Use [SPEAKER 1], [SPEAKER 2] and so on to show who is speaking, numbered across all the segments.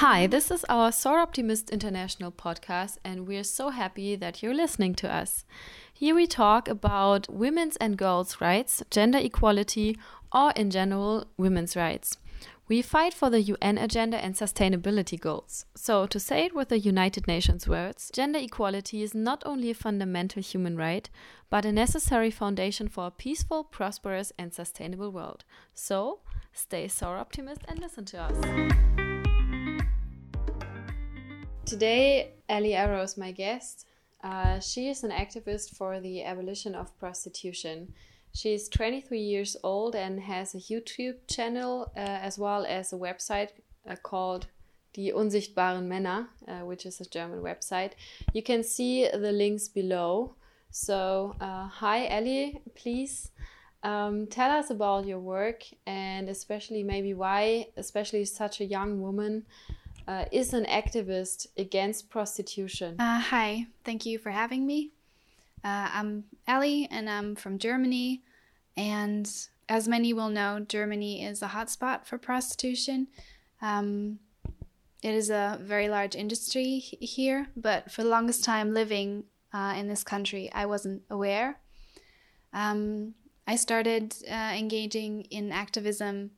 [SPEAKER 1] Hi, this is our Soroptimist International podcast, and we're so happy that you're listening to us. Here we talk about women's and girls' rights, gender equality, or in general, women's rights. We fight for the UN agenda and sustainability goals. So, to say it with the United Nations words, gender equality is not only a fundamental human right, but a necessary foundation for a peaceful, prosperous, and sustainable world. So, stay Soroptimist and listen to us. Today, Ellie Arrow is my guest. Uh, she is an activist for the abolition of prostitution. She is 23 years old and has a YouTube channel uh, as well as a website uh, called Die Unsichtbaren Männer, uh, which is a German website. You can see the links below. So, uh, hi, Ellie, please um, tell us about your work and especially maybe why, especially such a young woman, uh, is an activist against prostitution.
[SPEAKER 2] Uh, hi, thank you for having me. Uh, I'm Ellie and I'm from Germany. And as many will know, Germany is a hotspot for prostitution. Um, it is a very large industry here, but for the longest time living uh, in this country, I wasn't aware. Um, I started uh, engaging in activism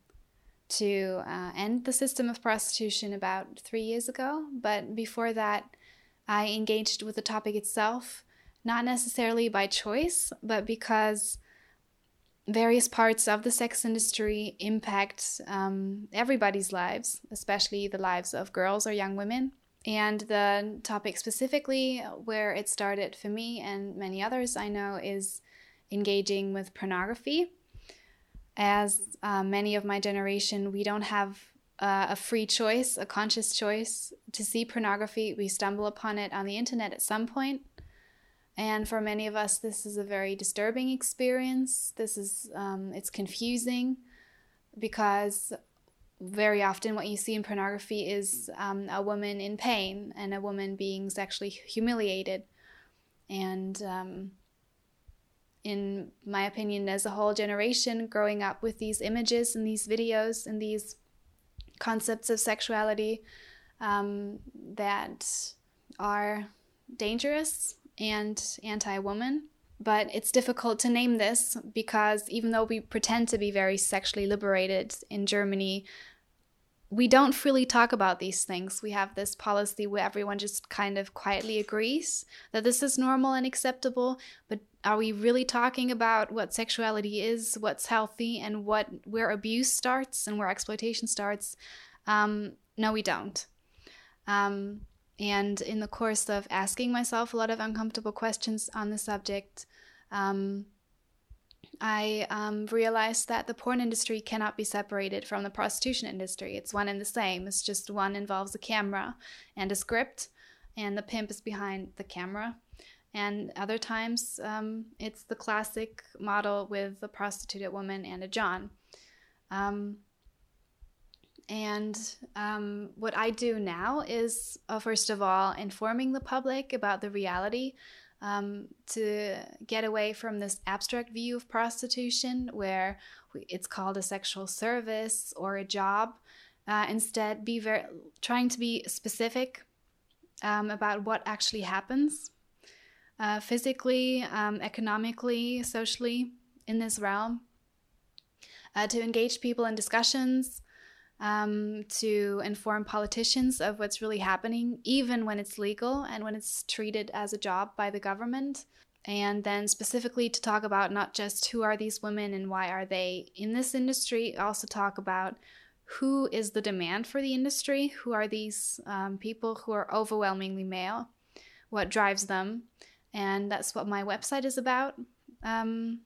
[SPEAKER 2] to uh, end the system of prostitution about three years ago, but before that, I engaged with the topic itself not necessarily by choice, but because various parts of the sex industry impact um, everybody's lives, especially the lives of girls or young women. And the topic specifically, where it started for me and many others I know, is engaging with pornography. As uh, many of my generation, we don't have uh, a free choice, a conscious choice to see pornography. We stumble upon it on the internet at some point. and for many of us, this is a very disturbing experience. This is, um, it's confusing because very often what you see in pornography is um, a woman in pain and a woman being sexually humiliated. And um, in my opinion, as a whole generation growing up with these images and these videos and these concepts of sexuality um, that are dangerous and anti woman. But it's difficult to name this because even though we pretend to be very sexually liberated in Germany, we don't freely talk about these things. We have this policy where everyone just kind of quietly agrees that this is normal and acceptable, but are we really talking about what sexuality is, what's healthy, and what where abuse starts and where exploitation starts? Um, no, we don't. Um, and in the course of asking myself a lot of uncomfortable questions on the subject, um, I um, realized that the porn industry cannot be separated from the prostitution industry. It's one and the same. It's just one involves a camera and a script, and the pimp is behind the camera. And other times, um, it's the classic model with a prostituted woman and a John. Um, and um, what I do now is, uh, first of all, informing the public about the reality um, to get away from this abstract view of prostitution where it's called a sexual service or a job. Uh, instead, be very trying to be specific um, about what actually happens uh, physically, um, economically, socially in this realm. Uh, to engage people in discussions um, to inform politicians of what's really happening, even when it's legal and when it's treated as a job by the government. And then specifically to talk about not just who are these women and why are they in this industry, also talk about who is the demand for the industry, who are these um, people who are overwhelmingly male, what drives them. And that's what my website is about. Um,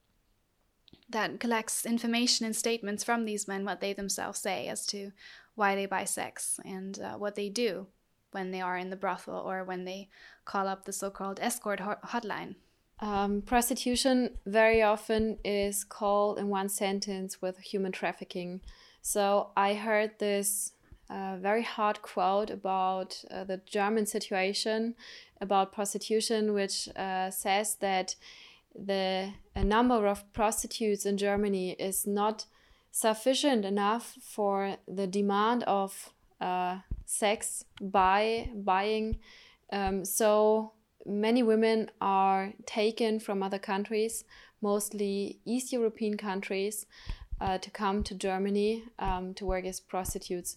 [SPEAKER 2] that collects information and statements from these men, what they themselves say as to why they buy sex and uh, what they do when they are in the brothel or when they call up the so called escort hotline.
[SPEAKER 1] Um, prostitution very often is called in one sentence with human trafficking. So I heard this uh, very hard quote about uh, the German situation about prostitution, which uh, says that the number of prostitutes in Germany is not sufficient enough for the demand of uh, sex by buying. Um, so many women are taken from other countries, mostly East European countries, uh, to come to Germany um, to work as prostitutes.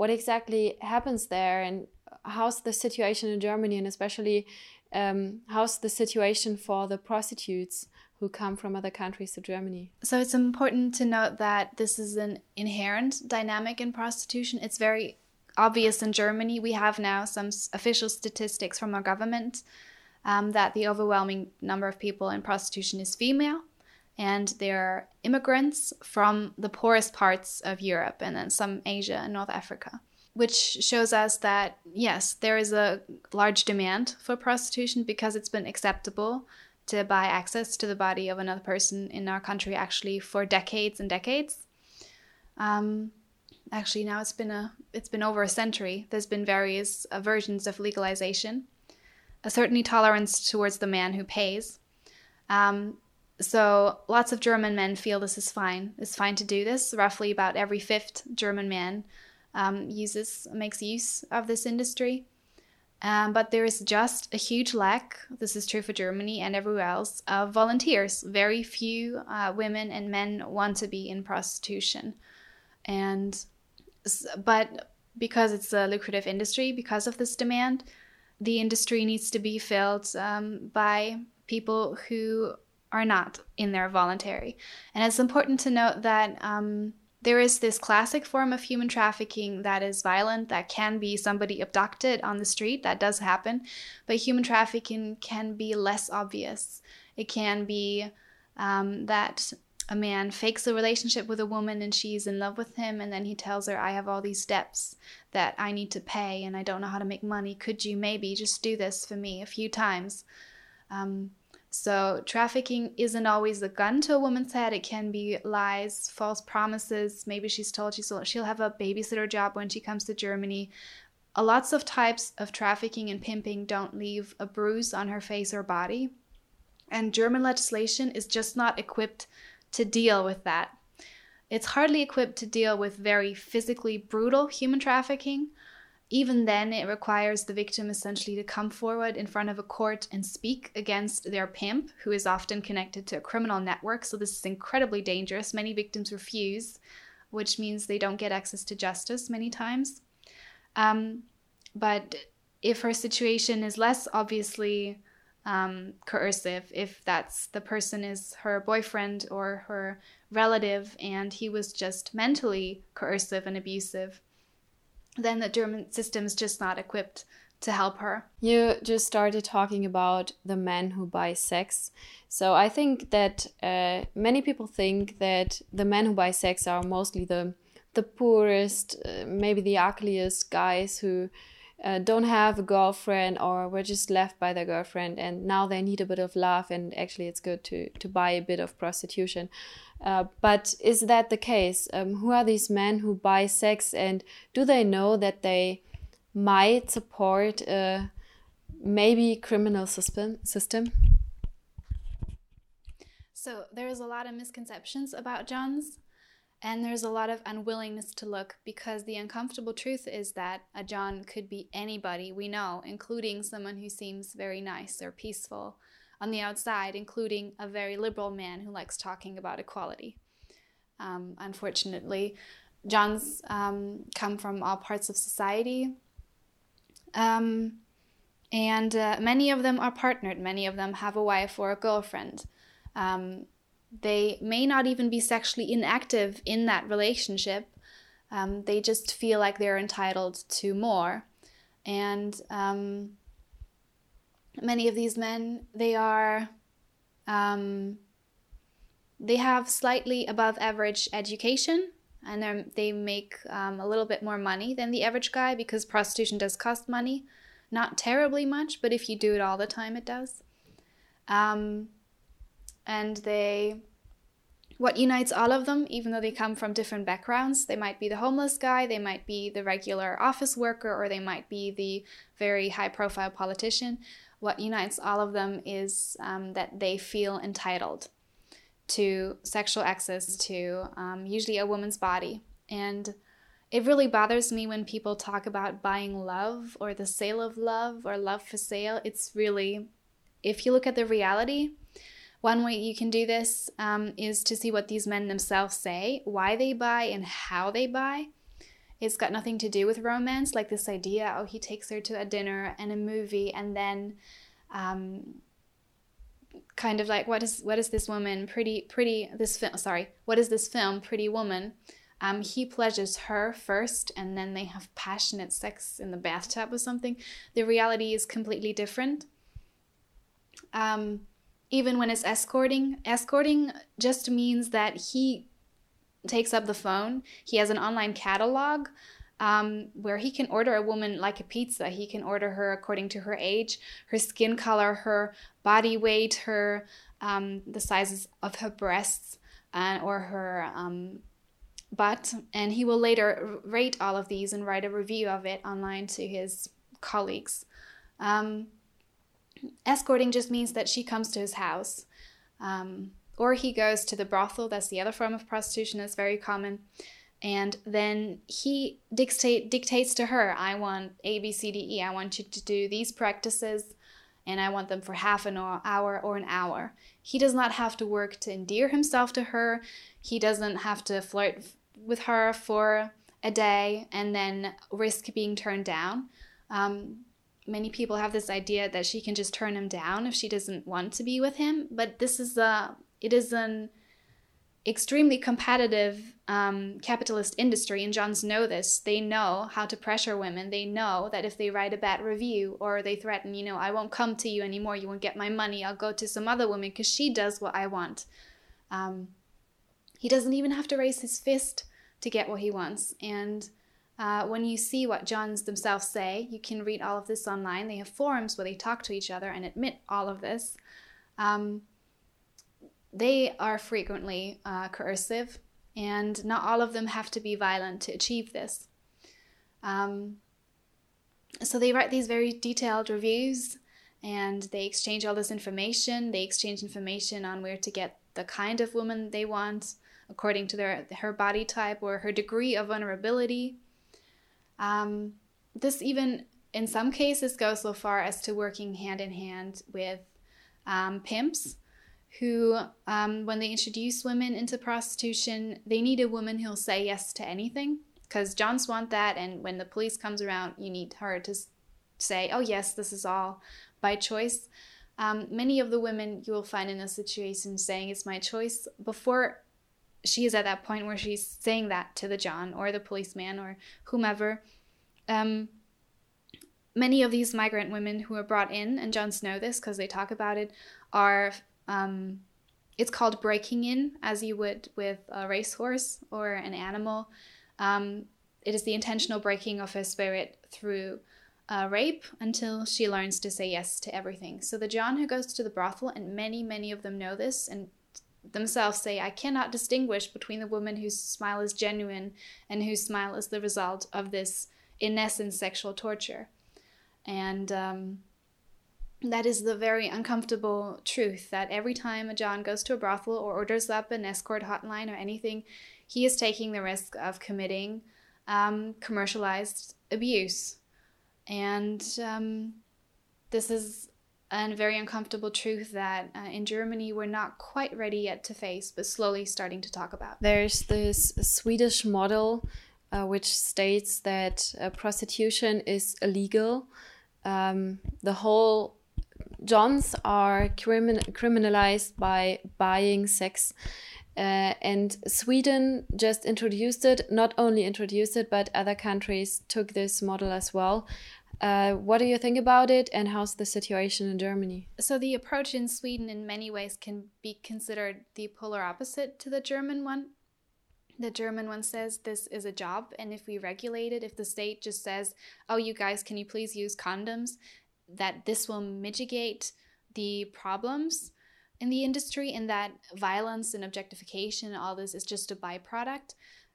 [SPEAKER 1] What exactly happens there, and how's the situation in Germany, and especially um, how's the situation for the prostitutes who come from other countries to Germany?
[SPEAKER 2] So it's important to note that this is an inherent dynamic in prostitution. It's very obvious in Germany. We have now some official statistics from our government um, that the overwhelming number of people in prostitution is female and they're immigrants from the poorest parts of Europe and then some Asia and North Africa, which shows us that yes, there is a large demand for prostitution because it's been acceptable to buy access to the body of another person in our country actually for decades and decades. Um, actually, now it's been a it's been over a century. There's been various uh, versions of legalization, a certainly tolerance towards the man who pays. Um, so lots of German men feel this is fine. It's fine to do this. Roughly about every fifth German man um, uses makes use of this industry. Um, but there is just a huge lack, this is true for Germany and everywhere else, of volunteers. Very few uh, women and men want to be in prostitution. And, but because it's a lucrative industry, because of this demand, the industry needs to be filled um, by people who are not in there voluntary. And it's important to note that um, there is this classic form of human trafficking that is violent, that can be somebody abducted on the street, that does happen, but human trafficking can be less obvious. It can be um, that a man fakes a relationship with a woman and she's in love with him, and then he tells her, I have all these debts that I need to pay and I don't know how to make money. Could you maybe just do this for me a few times? Um, so, trafficking isn't always a gun to a woman's head. It can be lies, false promises. Maybe she's told she's, she'll have a babysitter job when she comes to Germany. Uh, lots of types of trafficking and pimping don't leave a bruise on her face or body. And German legislation is just not equipped to deal with that. It's hardly equipped to deal with very physically brutal human trafficking, even then, it requires the victim essentially to come forward in front of a court and speak against their pimp, who is often connected to a criminal network. So, this is incredibly dangerous. Many victims refuse, which means they don't get access to justice many times. Um, but if her situation is less obviously um, coercive, if that's the person is her boyfriend or her relative and he was just mentally coercive and abusive, then the German system is just not equipped to help her.
[SPEAKER 1] You just started talking about the men who buy sex. So I think that uh, many people think that the men who buy sex are mostly the the poorest, uh, maybe the ugliest guys who uh, don't have a girlfriend or were just left by their girlfriend and now they need a bit of love and actually it's good to to buy a bit of prostitution. Uh, but is that the case? Um, who are these men who buy sex and do they know that they might support a maybe criminal system system?
[SPEAKER 2] So there's a lot of misconceptions about johns and there's a lot of unwillingness to look because the uncomfortable truth is that a John could be anybody we know, including someone who seems very nice or peaceful on the outside, including a very liberal man who likes talking about equality. Um, unfortunately, Johns um, come from all parts of society. Um, and uh, many of them are partnered, many of them have a wife or a girlfriend. Um, they may not even be sexually inactive in that relationship. Um, they just feel like they're entitled to more. And um, many of these men, they are, um, they have slightly above average education and they make um, a little bit more money than the average guy because prostitution does cost money. Not terribly much, but if you do it all the time, it does. Um, and they what unites all of them even though they come from different backgrounds they might be the homeless guy they might be the regular office worker or they might be the very high profile politician what unites all of them is um, that they feel entitled to sexual access to um, usually a woman's body and it really bothers me when people talk about buying love or the sale of love or love for sale. It's really, if you look at the reality, one way you can do this um, is to see what these men themselves say, why they buy, and how they buy. It's got nothing to do with romance, like this idea oh, he takes her to a dinner and a movie, and then um, kind of like what is what is this woman pretty pretty this film sorry what is this film Pretty Woman? Um, he pleasures her first and then they have passionate sex in the bathtub or something. The reality is completely different. Um, even when it's escorting escorting just means that he takes up the phone he has an online catalog um, where he can order a woman like a pizza. He can order her according to her age, her skin color, her body weight, her um, the sizes of her breasts, and or her um, butt, and he will later rate all of these and write a review of it online to his colleagues. Um, escorting just means that she comes to his house. Um, or he goes to the brothel, that's the other form of prostitution that's very common. And then he dictate dictates to her i want a b c d e. I want you to do these practices and i want them for half an hour or an hour. He does not have to work to endear himself to her. He doesn't have to flirt with her for a day and then risk being turned down. Um, many people have this idea that she can just turn him down if she doesn't want to be with him but this is a it is an extremely competitive um, capitalist industry, and Johns know this. They know how to pressure women. They know that if they write a bad review or they threaten, you know, I won't come to you anymore, you won't get my money, I'll go to some other woman because she does what I want. Um, he doesn't even have to raise his fist to get what he wants. And uh, when you see what Johns themselves say, you can read all of this online. They have forums where they talk to each other and admit all of this. Um, they are frequently uh, coercive, and not all of them have to be violent to achieve this. Um, so they write these very detailed reviews and they exchange all this information. They exchange information on where to get the kind of woman they want according to their her body type or her degree of vulnerability. Um, this even in some cases goes so far as to working hand in hand with um, pimps who, um, when they introduce women into prostitution, they need a woman who'll say yes to anything because Johns want that. And when the police comes around, you need her to say, "Oh yes, this is all by choice." Um, many of the women you will find in a situation saying it's my choice before she is at that point where she's saying that to the John or the policeman or whomever. Um, many of these migrant women who are brought in, and Johns know this because they talk about it, are um, it's called breaking in, as you would with a racehorse or an animal. Um, it is the intentional breaking of her spirit through uh, rape until she learns to say yes to everything. So the John who goes to the brothel, and many, many of them know this and themselves say, I cannot distinguish between the woman whose smile is genuine and whose smile is the result of this, in essence, sexual torture. And um, that is the very uncomfortable truth that every time a John goes to a brothel or orders up an escort hotline or anything, he is taking the risk of committing um, commercialized abuse. And um, this is a very uncomfortable truth that uh, in Germany we're not quite ready yet to face, but slowly starting to talk about.
[SPEAKER 1] There's this Swedish model uh, which states that uh, prostitution is illegal. Um, the whole Johns are crimin criminalized by buying sex. Uh, and Sweden just introduced it, not only introduced it, but other countries took this model as well. Uh, what do you think about it, and how's the situation in Germany?
[SPEAKER 2] So, the approach in Sweden, in many ways, can be considered the polar opposite to the German one. The German one says this is a job, and if we regulate it, if the state just says, oh, you guys, can you please use condoms? that this will mitigate the problems in the industry and that violence and objectification all this is just a byproduct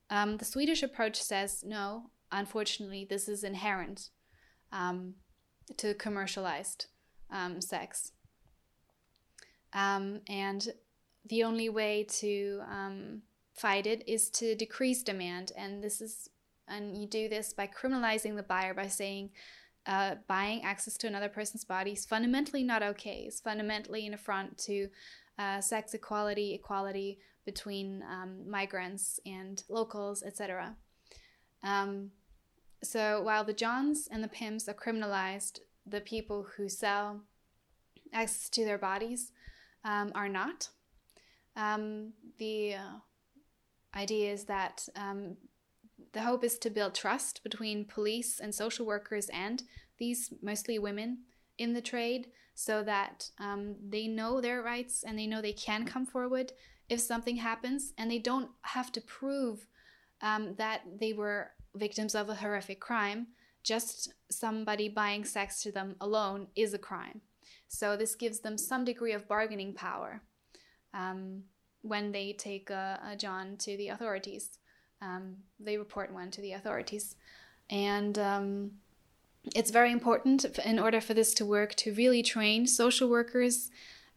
[SPEAKER 2] um, the swedish approach says no unfortunately this is inherent um, to commercialized um, sex um, and the only way to um, fight it is to decrease demand and this is And you do this by criminalizing the buyer by saying uh, buying access to another person's body is fundamentally not okay. It's fundamentally an affront to uh, sex equality, equality between um, migrants and locals, etc. Um, so while the Johns and the pimps are criminalized, the people who sell access to their bodies um, are not. Um, the uh, idea is that um, the hope is to build trust between police and social workers and these mostly women in the trade so that um, they know their rights and they know they can come forward if something happens and they don't have to prove um, that they were victims of a horrific crime. Just somebody buying sex to them alone is a crime. So this gives them some degree of bargaining power um, when they take a, a, John to the authorities. Um, they report one to the authorities. And um, it's very important in order for this to work to really train social workers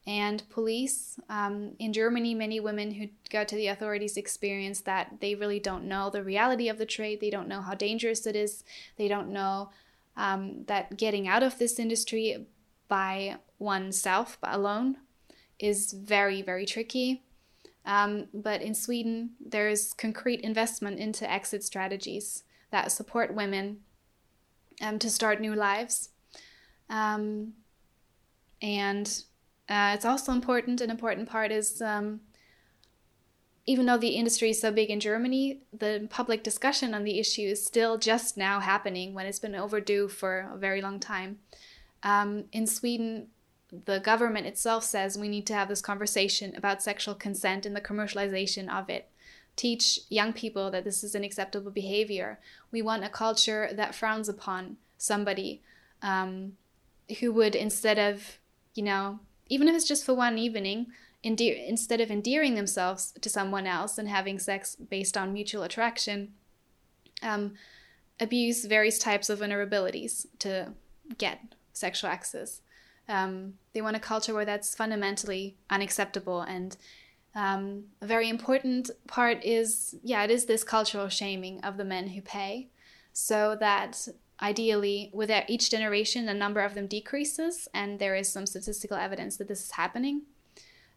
[SPEAKER 2] and police. Um, in Germany, many women who go to the authorities experience that they really don't know the reality of the trade. They don't know how dangerous it is. They don't know um, that getting out of this industry by oneself alone is very, very tricky. Um, but in Sweden, there's concrete investment into exit strategies that support women um, to start new lives. Um, and uh, it's also important, an important part is um, even though the industry is so big in Germany, the public discussion on the issue is still just now happening when it's been overdue for a very long time. Um, in Sweden, the government itself says we need to have this conversation about sexual consent and the commercialization of it. Teach young people that this is an acceptable behavior. We want a culture that frowns upon somebody um, who would, instead of, you know, even if it's just for one evening, endear- instead of endearing themselves to someone else and having sex based on mutual attraction, um, abuse various types of vulnerabilities to get sexual access. Um, they want a culture where that's fundamentally unacceptable. And um, a very important part is, yeah, it is this cultural shaming of the men who pay, so that ideally, with each generation, the number of them decreases, and there is some statistical evidence that this is happening.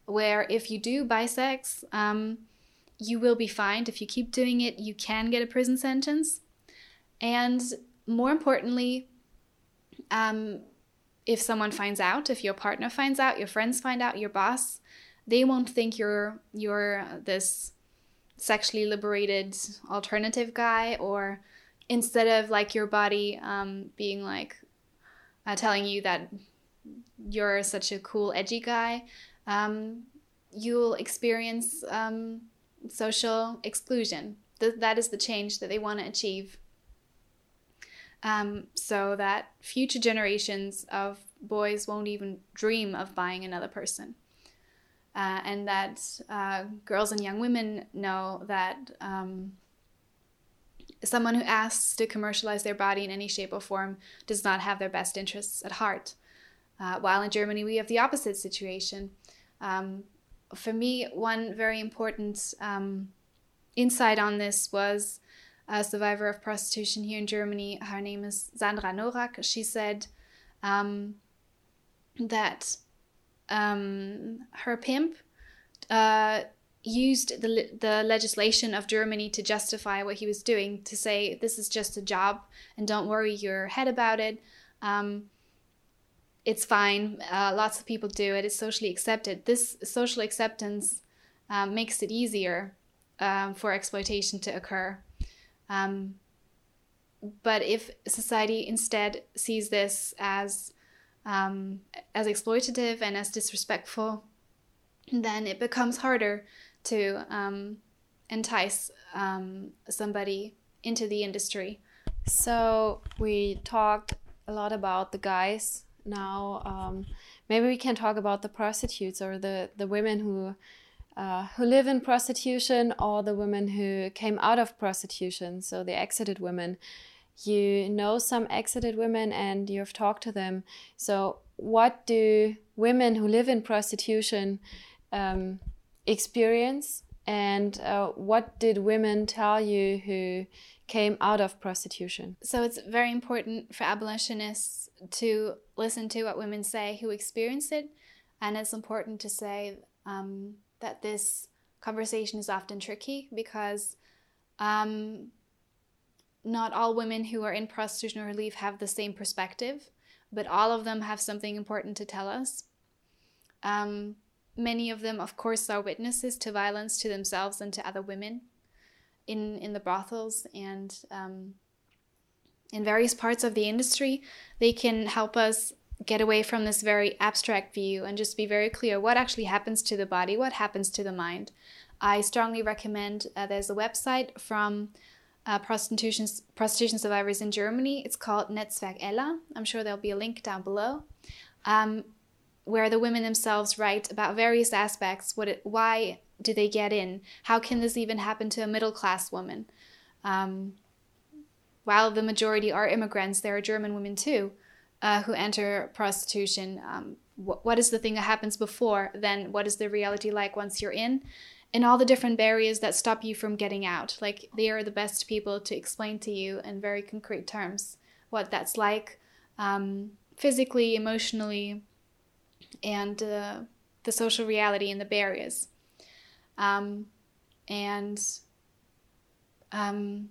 [SPEAKER 2] Where if you do bisex, um, you will be fined. If you keep doing it, you can get a prison sentence. And more importantly, um, if someone finds out, if your partner finds out, your friends find out, your boss, they won't think you're you're this sexually liberated alternative guy or instead of like your body um, being like uh, telling you that you're such a cool edgy guy um, you'll experience um, social exclusion. Th- that is the change that they want to achieve. Um, so that future generations of boys won't even dream of buying another person. Uh, and that uh, girls and young women know that um, someone who asks to commercialize their body in any shape or form does not have their best interests at heart. Uh, while in Germany, we have the opposite situation. Um, for me, one very important um, insight on this was a survivor of prostitution here in Germany. Her name is Sandra Norak. She said um, that um, her pimp uh, used the, the legislation of Germany to justify what he was doing, to say, this is just a job and don't worry your head about it. Um, it's fine. Uh, lots of people do it. It's socially accepted. This social acceptance um, makes it easier um, for exploitation to occur. Um, but if society instead sees this as um, as exploitative and as disrespectful, then it becomes harder to um, entice um, somebody into the industry.
[SPEAKER 1] So we talked a lot about the guys. Now um, maybe we can talk about the prostitutes or the the women who. Uh, who live in prostitution or the women who came out of prostitution, so the exited women. You know some exited women and you've talked to them. So, what do women who live in prostitution um, experience and uh, what did women tell you who came out of prostitution.
[SPEAKER 2] So it's very important for abolitionists to listen to what women say who experience it, and it's important to say um, that this conversation is often tricky because um, not all women who are in prostitution or relief have the same perspective, but all of them have something important to tell us. Um, many of them, of course, are witnesses to violence to themselves and to other women in, in the brothels and um, in various parts of the industry. They can help us get away from this very abstract view and just be very clear what actually happens to the body, what happens to the mind. I strongly recommend uh, there's a website from uh, prostitution, prostitution survivors in Germany. It's called Netzwerk Ella. I'm sure there'll be a link down below, um, where the women themselves write about various aspects. What it, why do they get in? How can this even happen to a middle class woman? Um, while the majority are immigrants, there are German women too uh, who enter prostitution. Um, wh- what is the thing that happens before? Then what is the reality like once you're in? and all the different barriers that stop you from getting out. Like they are the best people to explain to you in very concrete terms what that's like um, physically, emotionally, and uh, the social reality and the barriers. Um, and um,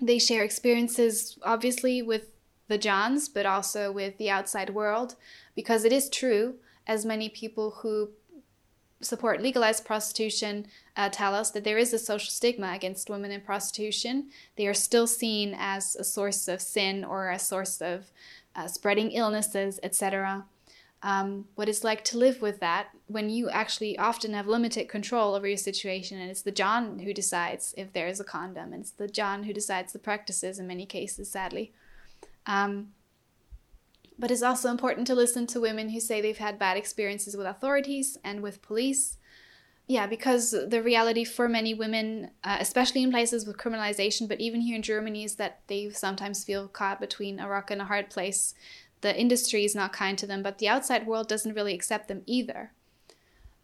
[SPEAKER 2] they share experiences, obviously, with the Johns, but also with the outside world, because it is true, as many people who support legalized prostitution uh, tell us that there is a social stigma against women in prostitution. They are still seen as a source of sin or a source of uh, spreading illnesses, etc. Um, what it's like to live with that when you actually often have limited control over your situation, and it's the John who decides if there is a condom, and it's the John who decides the practices in many cases, sadly. Um, but it's also important to listen to women who say they've had bad experiences with authorities and with police. Yeah, because the reality for many women, uh, especially in places with criminalization, but even here in Germany, is that they sometimes feel caught between a rock and a hard place. The industry is not kind to them, but the outside world doesn't really accept them either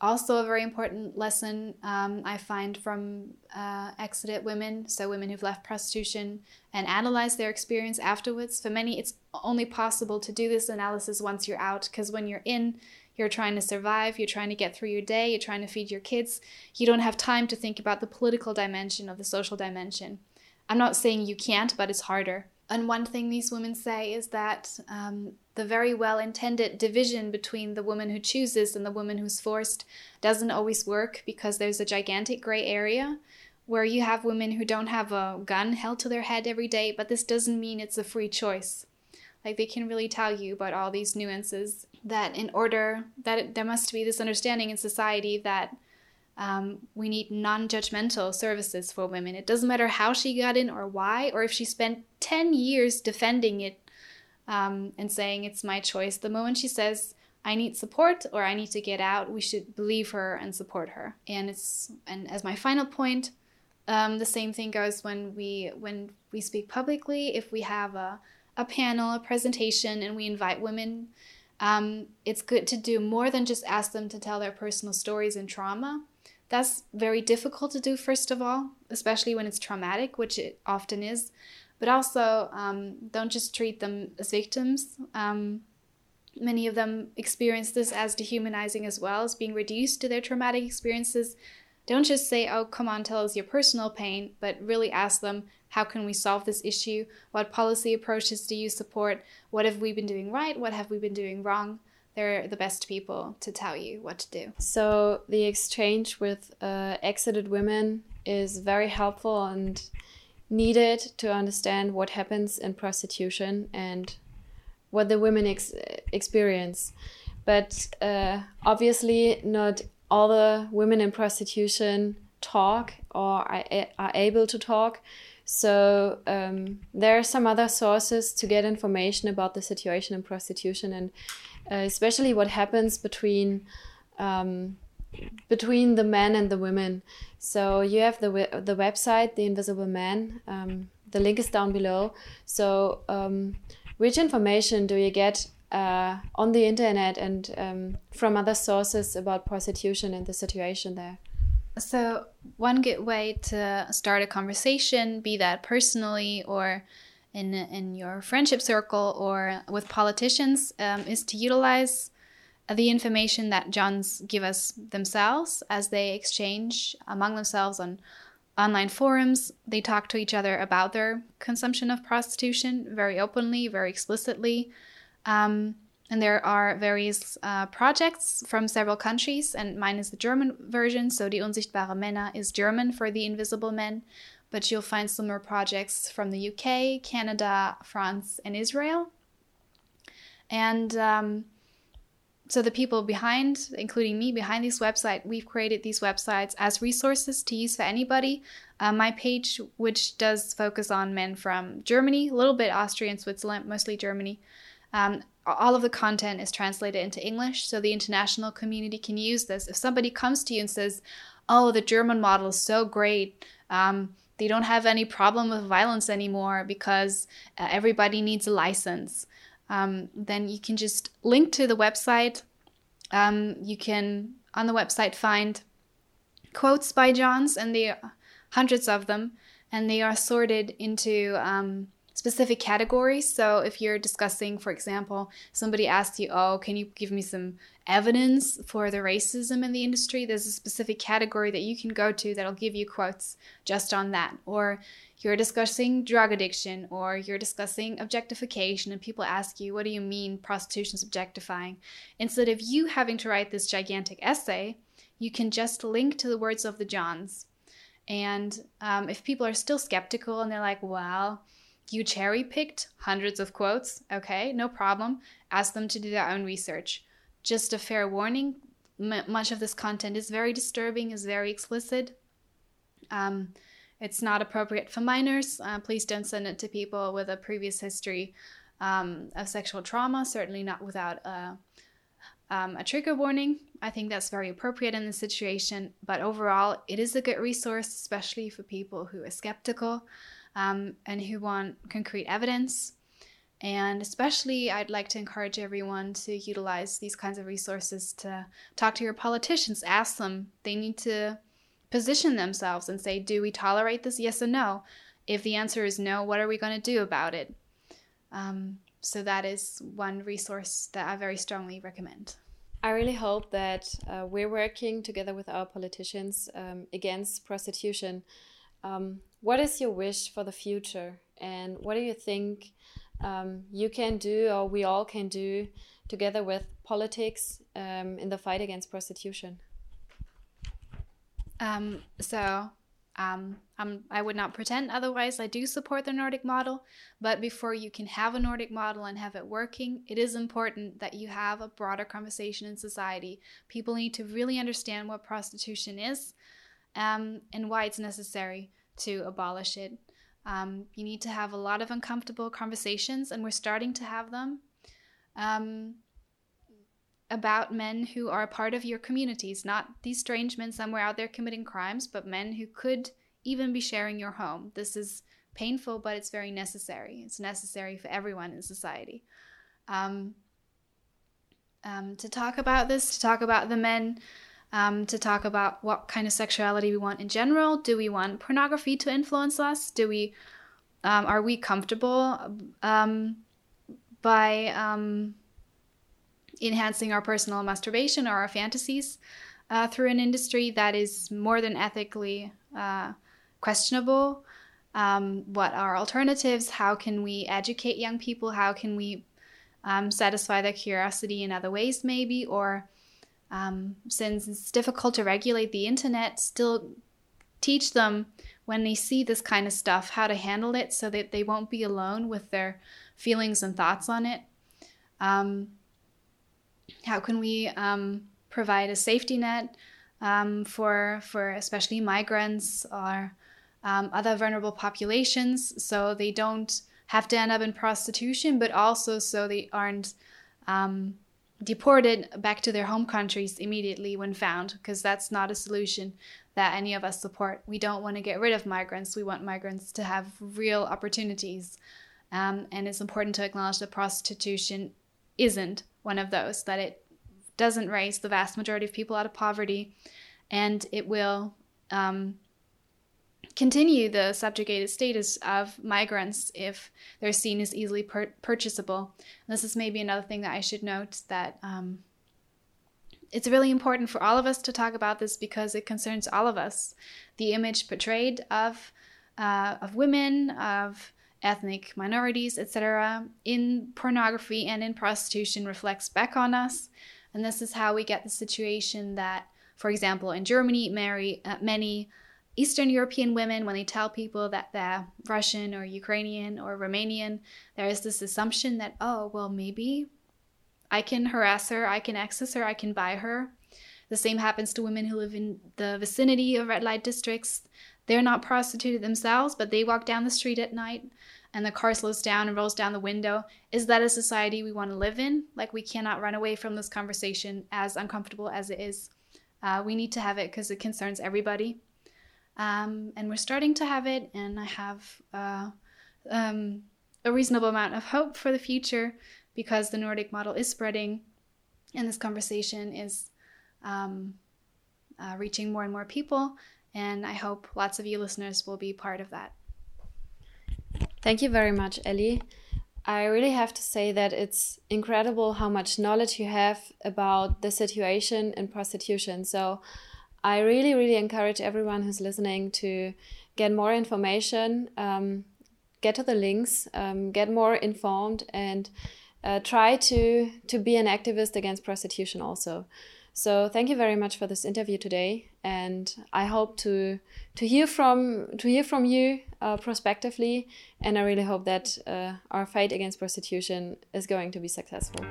[SPEAKER 2] also a very important lesson um, I find from uh, exited women, so women who've left prostitution and analyze their experience afterwards. For many, it's only possible to do this analysis once you're out, because when you're in, you're trying to survive, you're trying to get through your day, you're trying to feed your kids. You don't have time to think about the political dimension of the social dimension. I'm not saying you can't, but it's harder. And one thing these women say is that um, the very well intended division between the woman who chooses and the woman who's forced doesn't always work because there's a gigantic gray area where you have women who don't have a gun held to their head every day, but this doesn't mean it's a free choice. Like they can really tell you about all these nuances that in order that it, there must be this understanding in society that um, we need non judgmental services for women. It doesn't matter how she got in or why, or if she spent 10 years defending it um, and saying it's my choice. The moment she says, I need support or I need to get out, we should believe her and support her. And it's and as my final point, um, the same thing goes when we when we speak publicly. If we have a a panel, a presentation, and we invite women, um, it's good to do more than just ask them to tell their personal stories and trauma. That's very difficult to do, first of all, especially when it's traumatic, which it often is. But also, um, don't just treat them as victims. Um, many of them experience this as dehumanizing as well, as being reduced to their traumatic experiences. Don't just say, oh, come on, tell us your personal pain, but really ask them, how can we solve this issue? What policy approaches do you support? What have we been doing right? What have we been doing wrong? They're the best people to tell you what to do.
[SPEAKER 1] So the exchange with uh, exited women is very helpful and needed to understand what happens in prostitution and what the women ex experience. But uh, obviously, not all the women in prostitution talk or are, able to talk. So um, there are some other sources to get information about the situation in prostitution and uh, especially what happens between um, between the men and the women. So you have the the website, The Invisible Man. Um, the link is down below. So um, which information do you get uh, on the internet and um, from other sources about prostitution and the situation there?
[SPEAKER 2] So, one good way to start a conversation, be that personally or in, in your friendship circle or with politicians, um, is to utilize the information that Johns give us themselves as they exchange among themselves on online forums. They talk to each other about their consumption of prostitution very openly, very explicitly. Um, and there are various uh, projects from several countries, and mine is the German version. So, Die Unsichtbare Männer is German for the invisible men, but you'll find similar projects from the UK, Canada, France, and Israel. And um, so, the people behind, including me, behind this website, we've created these websites as resources to use for anybody. Uh, my page, which does focus on men from Germany, a little bit Austria and Switzerland, mostly Germany. Um, all of the content is translated into English, so the international community can use this. If somebody comes to you and says, "Oh, the German model is so great," um, they don't have any problem with violence anymore because uh, everybody needs a license. Um, then you can just link to the website. Um, you can on the website find quotes by Johns, and they hundreds of them, and they are sorted into um, specific categories. So if you're discussing, for example, somebody asks you, "Oh, can you give me some evidence for the racism in the industry?" There's a specific category that you can go to that'll give you quotes just on that. Or you're discussing drug addiction or you're discussing objectification and people ask you, "What do you mean prostitution is objectifying?" Instead of you having to write this gigantic essay, you can just link to the words of the Johns. And um, if people are still skeptical and they're like, well, you cherry picked hundreds of quotes. Okay, no problem. Ask them to do their own research. Just a fair warning m- much of this content is very disturbing, is very explicit. Um, it's not appropriate for minors. Uh, please don't send it to people with a previous history um, of sexual trauma, certainly not without a, um, a trigger warning. I think that's very appropriate in this situation. But overall, it is a good resource, especially for people who are skeptical um, and who want concrete evidence. And especially, I'd like to encourage everyone to utilize these kinds of resources to talk to your politicians. Ask them, they need to position themselves and say, Do we tolerate this? Yes or no? If the answer is no, what are we going to do about it? Um, so, that is one resource that I very strongly recommend.
[SPEAKER 1] I really hope that uh, we're working together with our politicians um, against prostitution. Um, what is your wish for the future and what do you think um, you can do or we all can do together with politics um, in the fight against prostitution
[SPEAKER 2] um, so um, I would not pretend otherwise. I do support the Nordic model, but before you can have a Nordic model and have it working, it is important that you have a broader conversation in society. People need to really understand what prostitution is um, and why it's necessary to abolish it. Um, you need to have a lot of uncomfortable conversations, and we're starting to have them um, about men who are a part of your communities, not these strange men somewhere out there committing crimes, but men who could even be sharing your home. This is painful, but it's very necessary. It's necessary for everyone in society. Um, um to talk about this, to talk about the men um, to talk about what kind of sexuality we want in general. Do we want pornography to influence us? Do we um, are we comfortable um, by um, enhancing our personal masturbation or our fantasies uh, through an industry that is more than ethically uh, questionable? Um, what are alternatives? How can we educate young people? How can we um, satisfy their curiosity in other ways, maybe? Or um, since it's difficult to regulate the internet, still teach them when they see this kind of stuff how to handle it so that they won't be alone with their feelings and thoughts on it. Um, how can we um, provide a safety net um, for for especially migrants or um, other vulnerable populations so they don't have to end up in prostitution, but also so they aren't um, deported back to their home countries immediately when found, because that's not a solution that any of us support. We don't want to get rid of migrants. We want migrants to have real opportunities. Um, and it's important to acknowledge that prostitution isn't one of those, that it doesn't raise the vast majority of people out of poverty, and it will um, continue the subjugated status of migrants if they're seen as easily pur- purchasable. And this is maybe another thing that I should note that um, it's really important for all of us to talk about this because it concerns all of us. The image portrayed of uh, of women, of ethnic minorities, etc., in pornography and in prostitution reflects back on us. And this is how we get the situation that, for example, in Germany, marry, uh, many Eastern European women, when they tell people that they're Russian or Ukrainian or Romanian, there is this assumption that, oh, well, maybe I can harass her, I can access her, I can buy her. The same happens to women who live in the vicinity of red light districts. They're not prostituted themselves, but they walk down the street at night and the car slows down and rolls down the window. Is that a society we want to live in? Like, we cannot run away from this conversation, as uncomfortable as it is. Uh, we need to have it because it concerns everybody. Um, and we're starting to have it, and I have uh, um, a reasonable amount of hope for the future because the Nordic model is spreading, and this conversation is um, uh, reaching more and more people. And I hope lots of you listeners will be part of that.
[SPEAKER 1] Thank you very much, Ellie. I really have to say that it's incredible how much knowledge you have about the situation in prostitution. So I really, really encourage everyone who's listening to get more information, um, get to the links, um, get more informed, and uh, try to to be an activist against prostitution also. So thank you very much for this interview today, and I hope to to hear from to hear from you uh, prospectively, and I really hope that uh, our fight against prostitution is going to be successful.